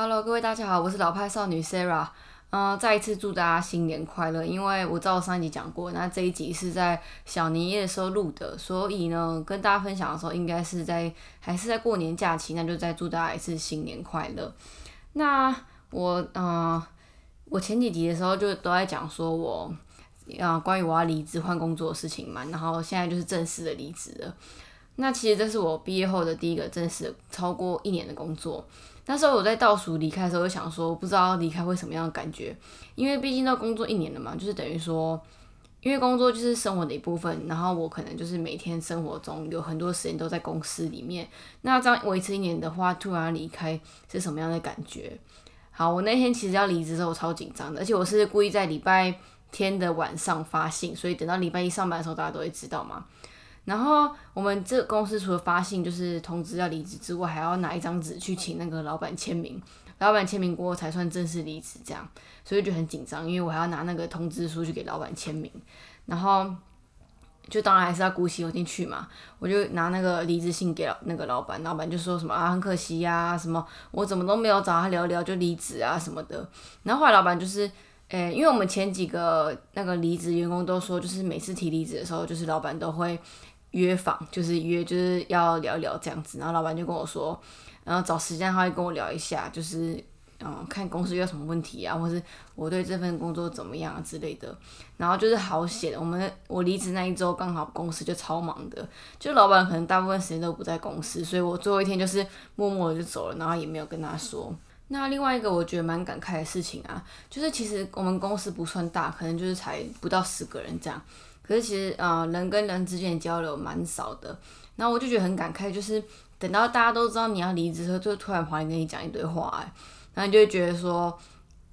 Hello，各位大家好，我是老派少女 Sarah。嗯、再一次祝大家新年快乐。因为我知道我上一集讲过，那这一集是在小年夜的时候录的，所以呢，跟大家分享的时候应该是在还是在过年假期，那就再祝大家一次新年快乐。那我嗯、我前几集的时候就都在讲说我啊、关于我要离职换工作的事情嘛，然后现在就是正式的离职了。那其实这是我毕业后的第一个正式超过一年的工作。那时候我在倒数离开的时候，就想说，不知道离开会什么样的感觉，因为毕竟都工作一年了嘛，就是等于说，因为工作就是生活的一部分，然后我可能就是每天生活中有很多时间都在公司里面，那这样维持一年的话，突然离开是什么样的感觉？好，我那天其实要离职的时候，超紧张的，而且我是故意在礼拜天的晚上发信，所以等到礼拜一上班的时候，大家都会知道嘛。然后我们这公司除了发信就是通知要离职之外，还要拿一张纸去请那个老板签名，老板签名过后才算正式离职，这样，所以就很紧张，因为我还要拿那个通知书去给老板签名，然后就当然还是要鼓起勇气去嘛，我就拿那个离职信给那个老板，老板就说什么啊很可惜呀、什么我怎么都没有找他聊聊就离职啊什么的，然后后来老板就是。诶、因为我们前几个那个离职员工都说，就是每次提离职的时候，就是老板都会约访，就是约就是要聊聊这样子。然后老板就跟我说，然后找时间他会跟我聊一下，就是嗯看公司遇到什么问题啊，或是我对这份工作怎么样啊之类的。然后就是好险，我们我离职那一周刚好公司就超忙的，就老板可能大部分时间都不在公司，所以我最后一天就是默默的就走了，然后也没有跟他说。那另外一个我觉得蛮感慨的事情啊，就是其实我们公司不算大，可能就是才不到十个人这样。可是其实呃人跟人之间的交流蛮少的，然后我就觉得很感慨，就是等到大家都知道你要离职的时候，就突然跑来跟你讲一堆话、哎，然后你就会觉得说，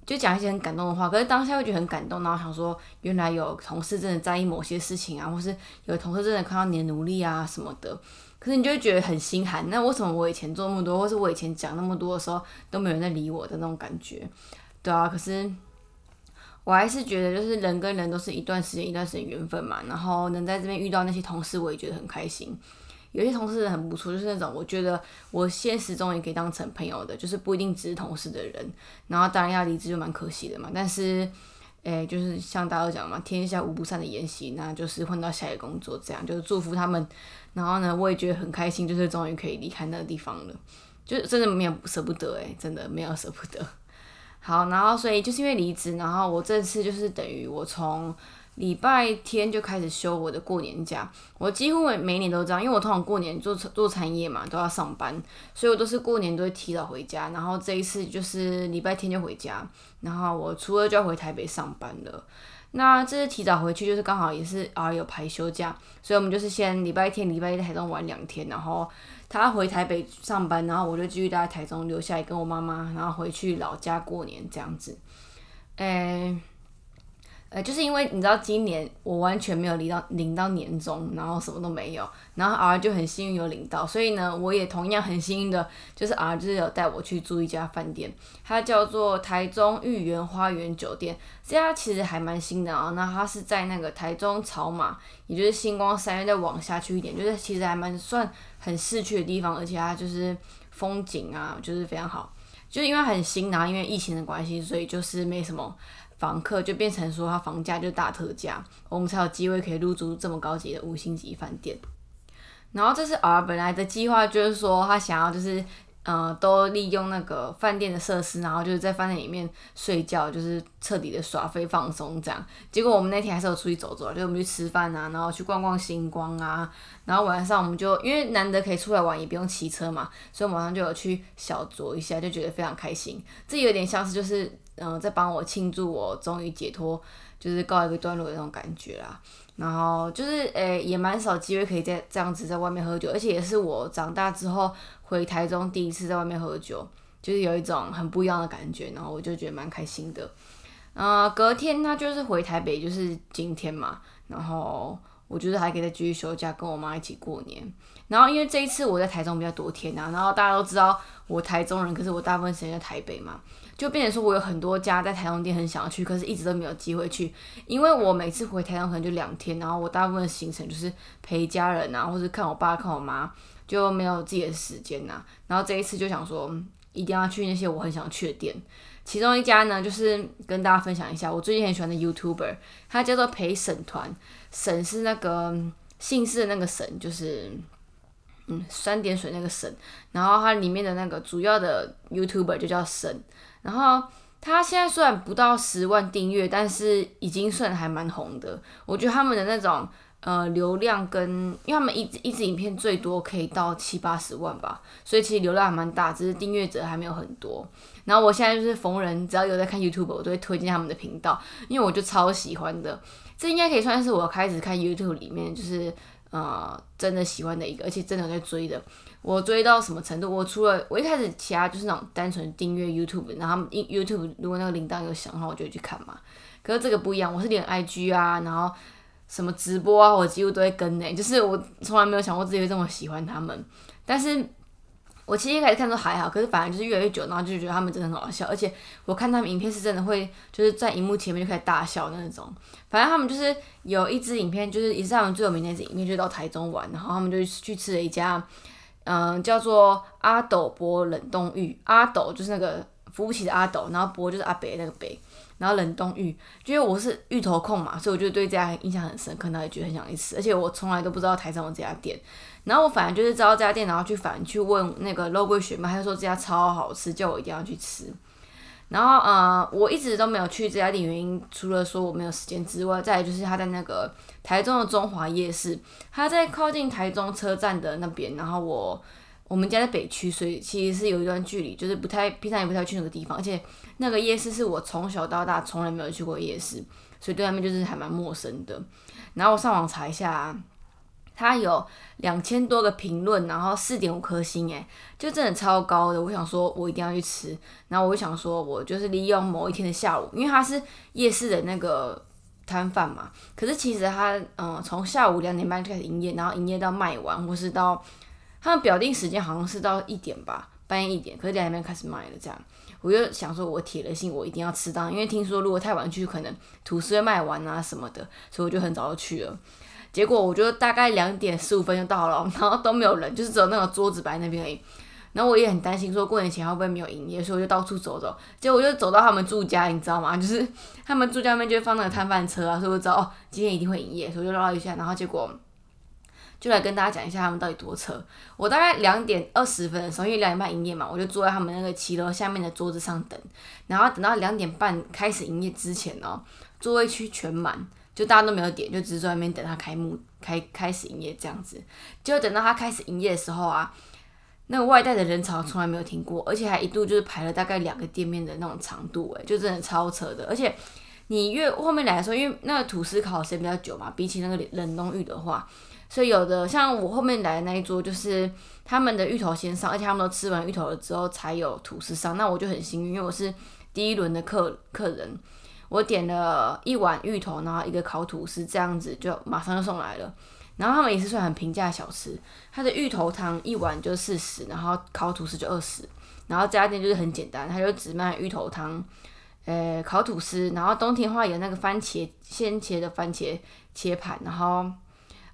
就讲一些很感动的话，可是当下会觉得很感动，然后想说原来有同事真的在意某些事情啊，或是有同事真的看到你的努力啊什么的。可是你就会觉得很心寒，那为什么我以前做那么多，或是我以前讲那么多的时候，都没有人在理我的那种感觉？对啊，可是我还是觉得，就是人跟人都是一段时间一段时间缘分嘛，然后能在这边遇到那些同事，我也觉得很开心。有些同事很不错，就是那种我觉得我现实中也可以当成朋友的，就是不一定只是同事的人。然后当然要离职就蛮可惜的嘛，但是，诶、就是像大家讲嘛，天下无不散的筵席，那就是换到下一个工作，这样就是祝福他们。然后呢，我也觉得很开心，就是终于可以离开那个地方了，就真的没有舍不得诶、真的没有舍不得。好，然后所以就是因为离职，然后我这次就是等于我从礼拜天就开始休我的过年假，我几乎每每年都这样，因为我通常过年做做产业嘛，都要上班，所以我都是过年都会提早回家，然后这一次就是礼拜天就回家，然后我初二就要回台北上班了。那这次提早回去，就是刚好也是啊有排休假，所以我们就是先礼拜天、礼拜一在台中玩两天，然后他回台北上班，然后我就继续待在台中留下来跟我妈妈，然后回去老家过年这样子。诶、呃，就是因为你知道今年我完全没有领到领到年终，然后什么都没有，然后 R 就很幸运有领到，所以呢，我也同样很幸运的，就是 R 就是有带我去住一家饭店，它叫做台中御园花园酒店，这家其实还蛮新的啊，那它是在那个台中草马，也就是星光三月再往下去一点，就是其实还蛮算很市区的地方，而且它就是风景啊，就是非常好，就是因为很新啊，因为疫情的关系，所以就是没什么。房客就变成说，他房价就大特价，我们才有机会可以入住这么高级的五星级饭店。然后这是 R 本来的计划，就是说他想要就是呃都利用那个饭店的设施，然后就是在饭店里面睡觉，就是彻底的耍飞放松这样。结果我们那天还是有出去走走，就我们去吃饭啊，然后去逛逛星光啊，然后晚上我们就因为难得可以出来玩，也不用骑车嘛，所以我们晚上就有去小酌一下，就觉得非常开心。这有点像是就是嗯、呃在帮我庆祝我终于解脱，就是告一个段落的那种感觉啦。然后就是诶、也蛮少机会可以在这样子在外面喝酒，而且也是我长大之后回台中第一次在外面喝酒，就是有一种很不一样的感觉，然后我就觉得蛮开心的。呃，隔天他就是回台北，就是今天嘛，然后我就是还可以再继续休假，跟我妈一起过年。然后因为这一次我在台中比较多天啊，然后大家都知道我台中人，可是我大部分时间在台北嘛，就变成说我有很多家在台中店很想要去，可是一直都没有机会去，因为我每次回台中可能就两天，然后我大部分行程就是陪家人啊，或者看我爸看我妈，就没有自己的时间呐、然后这一次就想说，一定要去那些我很想去的店。其中一家呢，就是跟大家分享一下，我最近很喜欢的 YouTuber，他叫做陪审团，审是那个姓氏的那个审，就是嗯三点水那个神，然后它里面的那个主要的 YouTuber 就叫神，然后他现在虽然不到十万订阅，但是已经算还蛮红的。我觉得他们的那种呃流量跟，因为他们一一支影片最多可以到七八十万吧，所以其实流量还蛮大，只是订阅者还没有很多。然后我现在就是逢人只要有在看 YouTube，我都会推荐他们的频道，因为我就超喜欢的。这应该可以算是我开始看 YouTube 里面就是呃真的喜欢的一个，而且真的在追的。我追到什么程度？我除了我一开始其他就是那种单纯订阅 YouTube，然后 YouTube 如果那个铃铛有响的话，我就会去看嘛。可是这个不一样，我是连 IG 啊，然后什么直播啊，我几乎都会跟呢。就是我从来没有想过自己会这么喜欢他们，但是。我其实一开始看都还好，可是反而就是越来越久，然后就觉得他们真的很好笑，而且我看他们影片是真的会就是在荧幕前面就开始大笑的那种。反正他们就是有一支影片，就是也是他们最有名的一支影片，就到台中玩，然后他们就去吃了一家，嗯，叫做阿斗博冷冻浴。阿斗就是那个扶不起的阿斗，然后博就是阿北那个北，然后冷冻芋，因为我是芋头控嘛，所以我就对这家印象很深刻，然后也觉得很想去吃，而且我从来都不知道台中有这家店。然后我反正就是知道这家店，然后去反去问那个肉桂雪嘛，他就说这家超好吃，叫我一定要去吃。然后呃，我一直都没有去这家店，原因除了说我没有时间之外，再就是他在那个台中的中华夜市，他在靠近台中车站的那边。然后我我们家在北区，所以其实是有一段距离，就是不太平常也不太去那个地方，而且那个夜市是我从小到大从来没有去过夜市，所以对他们就是还蛮陌生的。然后我上网查一下。它有两千多个评论，然后四点五颗星，诶，就真的超高的。我想说，我一定要去吃。然后我就想说，我就是利用某一天的下午，因为它是夜市的那个摊贩嘛。可是其实它，嗯，从下午两点半开始营业，然后营业到卖完，或是到他们表定时间好像是到一点吧，半夜一点。可是两点半开始卖了，这样我就想说，我铁了心，我一定要吃到，因为听说如果太晚去，可能吐司会卖完啊什么的，所以我就很早就去了。结果我就大概两点十五分就到了，然后都没有人，就是只有那个桌子摆那边而已。然后我也很担心，说过年前会不会没有营业，所以我就到处走走。结果我就走到他们住家，你知道吗？就是他们住家那边就放那个摊贩车啊，所以我知道哦，今天一定会营业，所以我就绕一下。然后结果就来跟大家讲一下他们到底多扯。我大概两点二十分的时候，因为两点半营业嘛，我就坐在他们那个骑楼下面的桌子上等。然后等到两点半开始营业之前呢，座位区全满。就大家都没有点，就只是在外面等他开幕开开始营业这样子。结果等到他开始营业的时候啊，那个外带的人潮从来没有停过，而且还一度就是排了大概两个店面的那种长度，诶，就真的超扯的。而且你越后面来的时候，因为那个吐司烤的时间比较久嘛，比起那个冷冻芋的话，所以有的像我后面来的那一桌，就是他们的芋头先上，而且他们都吃完芋头了之后才有吐司上。那我就很幸运，因为我是第一轮的客客人。我点了一碗芋头，然后一个烤吐司，这样子就马上就送来了。然后他们也是算很平价小吃，它的芋头汤一碗就四十，然后烤吐司就二十。然后这家店就是很简单，它就只卖芋头汤，呃，烤吐司，然后冬天的话有那个番茄鲜切的番茄切盘，然后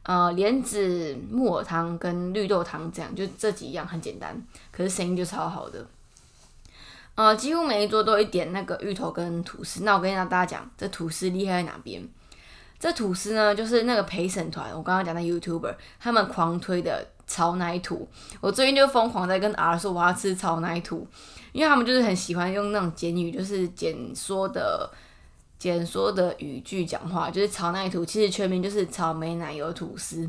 呃莲子木耳汤跟绿豆汤这样，就这几样很简单，可是生意就超好的。呃，几乎每一桌都一点那个芋头跟吐司。那我跟大家讲，这吐司厉害在哪边？这吐司呢，就是那个陪审团，我刚刚讲的 YouTuber，他们狂推的炒奶吐。我最近就疯狂在跟 R 说我要吃炒奶吐，因为他们就是很喜欢用那种简语，就是简说的简说的语句讲话，就是炒奶吐。其实全名就是草莓奶油吐司。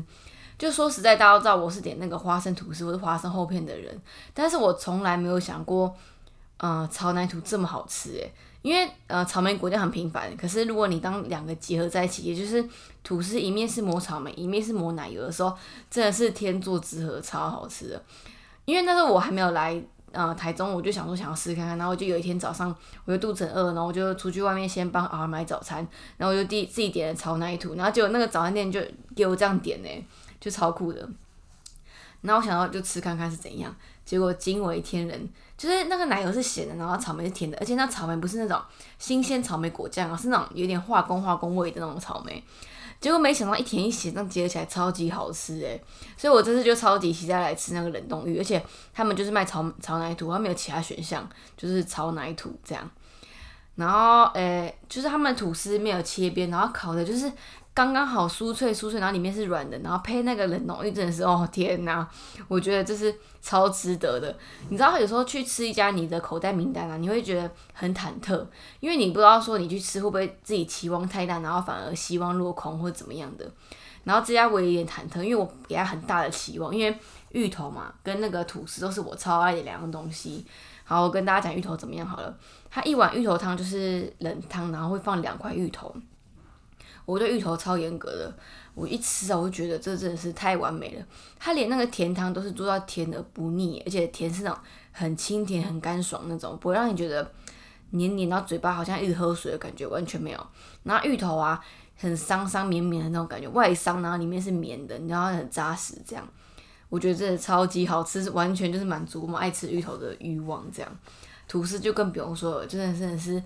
就说实在，大家都知道我是点那个花生吐司或者花生厚片的人，但是我从来没有想过。呃，炒奶吐这么好吃诶，因为呃草莓果酱很平凡，可是如果你当两个结合在一起，也就是吐司一面是抹草莓，一面是抹奶油的时候，真的是天作之合，超好吃的。因为那时候我还没有来呃台中，我就想说想要试看看，然后就有一天早上我就肚子很饿，然后我就出去外面先帮儿买早餐，然后我就第自己点了炒奶吐，然后结果那个早餐店就给我这样点呢，就超酷的。然后我想到就吃看看是怎样，结果惊为天人。就是那个奶油是咸的，然后草莓是甜的，而且那草莓不是那种新鲜草莓果酱啊，是那种有点化工化工味的那种草莓，结果没想到一甜一咸，那结合起来超级好吃诶。所以我这次就超级期待来吃那个冷冻鱼，而且他们就是卖炒炒奶土，他没有其他选项，就是炒奶土这样。然后诶，就是他们吐司没有切边，然后烤的就是。刚刚好酥脆酥脆，然后里面是软的，然后配那个冷冻芋，真的是哦天哪！我觉得这是超值得的。你知道有时候去吃一家你的口袋名单啊，你会觉得很忐忑，因为你不知道说你去吃会不会自己期望太大，然后反而希望落空或怎么样的。然后这家我也有点忐忑，因为我给他很大的期望，因为芋头嘛跟那个吐司都是我超爱的两样东西。好，我跟大家讲芋头怎么样好了。它一碗芋头汤就是冷汤，然后会放两块芋头。我对芋头超严格的，我一吃啊，我就觉得这真的是太完美了。它连那个甜汤都是做到甜而不腻，而且甜是那种很清甜、很干爽那种，不会让你觉得黏黏到嘴巴，好像一直喝水的感觉，完全没有。然后芋头啊，很桑桑绵绵的那种感觉，外桑然后里面是绵的，然后很扎实，这样我觉得真的超级好吃，是完全就是满足我们爱吃芋头的欲望。这样吐司就更不用说了，真的真的是。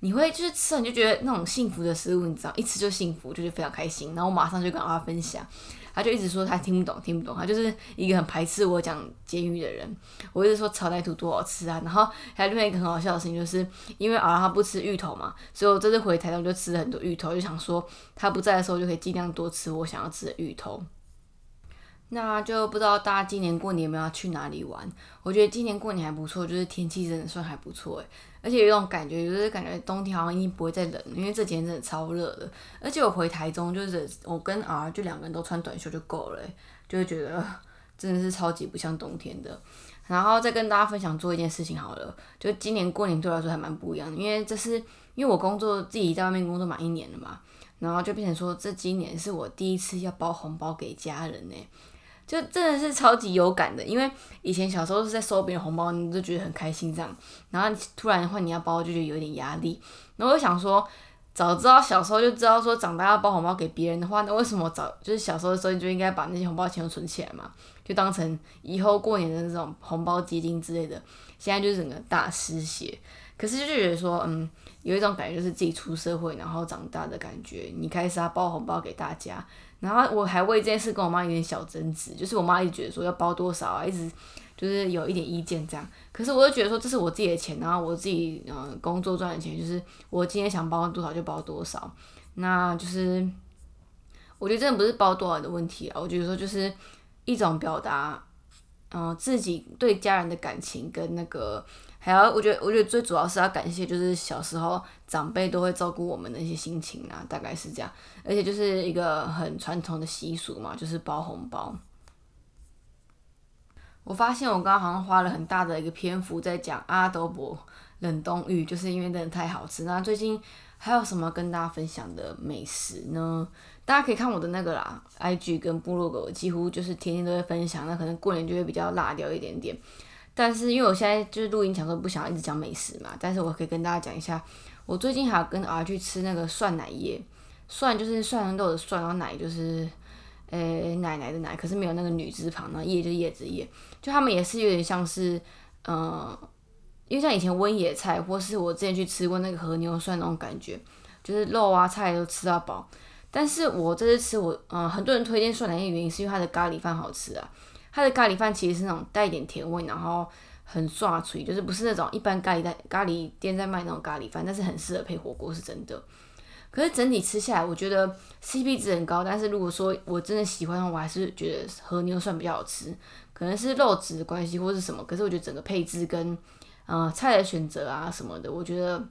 你会就是吃了你就觉得那种幸福的食物，你知道一吃就幸福，就是非常开心。然后我马上就跟他分享，他就一直说他听不懂，听不懂。他就是一个很排斥我讲监狱的人。我一直说炒奶土多好吃啊。然后还有另外一个很好笑的事情，就是因为啊他不吃芋头嘛，所以我这次回台东就吃了很多芋头，就想说他不在的时候就可以尽量多吃我想要吃的芋头。那就不知道大家今年过年有没有去哪里玩？我觉得今年过年还不错，就是天气真的算还不错诶。而且有一种感觉，就是感觉冬天好像已经不会再冷了，因为这几天真的超热的。而且我回台中，就是我跟 R 就两个人都穿短袖就够了，就会觉得真的是超级不像冬天的。然后再跟大家分享做一件事情好了，就今年过年对我来说还蛮不一样的，因为这是因为我工作自己在外面工作满一年了嘛，然后就变成说这今年是我第一次要包红包给家人呢。就真的是超级有感的，因为以前小时候是在收别人红包，你就觉得很开心这样，然后突然换你要包，就觉得有点压力。然后我想说，早知道小时候就知道说长大要包红包给别人的话，那为什么早就是小时候的时候你就应该把那些红包钱都存起来嘛，就当成以后过年的那种红包基金之类的。现在就是整个大失血，可是就觉得说，嗯，有一种感觉就是自己出社会然后长大的感觉，你开始要包红包给大家。然后我还为这件事跟我妈有点小争执，就是我妈一直觉得说要包多少啊，一直就是有一点意见这样。可是我就觉得说这是我自己的钱，然后我自己嗯工作赚的钱，就是我今天想包多少就包多少。那就是我觉得真的不是包多少的问题啊，我觉得说就是一种表达嗯自己对家人的感情跟那个。还要，我觉得，我觉得最主要是要感谢，就是小时候长辈都会照顾我们的一些心情啊，大概是这样。而且就是一个很传统的习俗嘛，就是包红包。我发现我刚刚好像花了很大的一个篇幅在讲阿德伯冷冻芋，就是因为真的太好吃。那最近还有什么跟大家分享的美食呢？大家可以看我的那个啦，IG 跟部落格，几乎就是天天都会分享。那可能过年就会比较辣掉一点点。但是因为我现在就是录音，讲说不想一直讲美食嘛，但是我可以跟大家讲一下，我最近还有跟儿去吃那个蒜奶叶，蒜就是蒜豆的蒜，然后奶就是呃奶奶的奶，可是没有那个女字旁，然后叶就叶子叶，就他们也是有点像是，嗯，因为像以前温野菜，或是我之前去吃过那个和牛蒜那种感觉，就是肉啊菜都吃到饱。但是我这次吃我，嗯，很多人推荐蒜奶叶原因是因为它的咖喱饭好吃啊。它的咖喱饭其实是那种带一点甜味，然后很刷脆，就是不是那种一般咖喱在咖喱店在卖那种咖喱饭，但是很适合配火锅，是真的。可是整体吃下来，我觉得 CP 值很高。但是如果说我真的喜欢，我还是觉得和牛算比较好吃，可能是肉质的关系或是什么。可是我觉得整个配置跟呃菜的选择啊什么的，我觉得。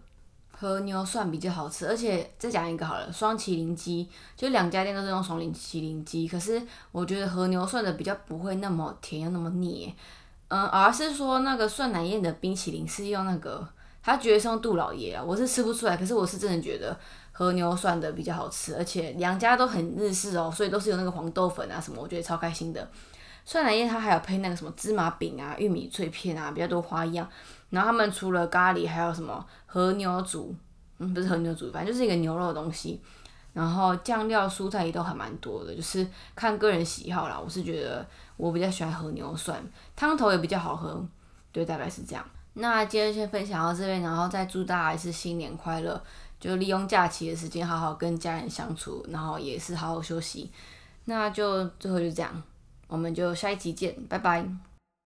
和牛蒜比较好吃，而且再讲一个好了，双麒麟鸡，就两家店都是用双麒麟鸡，可是我觉得和牛蒜的比较不会那么甜又那么腻，嗯，而是说那个蒜奶燕的冰淇淋是用那个，他觉得是用杜老爷啊，我是吃不出来，可是我是真的觉得和牛蒜的比较好吃，而且两家都很日式哦，所以都是有那个黄豆粉啊什么，我觉得超开心的。蒜奶燕它还有配那个什么芝麻饼啊、玉米脆片啊，比较多花样。然后他们除了咖喱，还有什么和牛煮，嗯，不是和牛煮，反正就是一个牛肉的东西。然后酱料、蔬菜也都还蛮多的，就是看个人喜好啦。我是觉得我比较喜欢和牛蒜，汤头也比较好喝，对，大概是这样。那今天先分享到这边，然后再祝大家一次新年快乐。就利用假期的时间好好跟家人相处，然后也是好好休息。那就最后就这样，我们就下一集见，拜拜。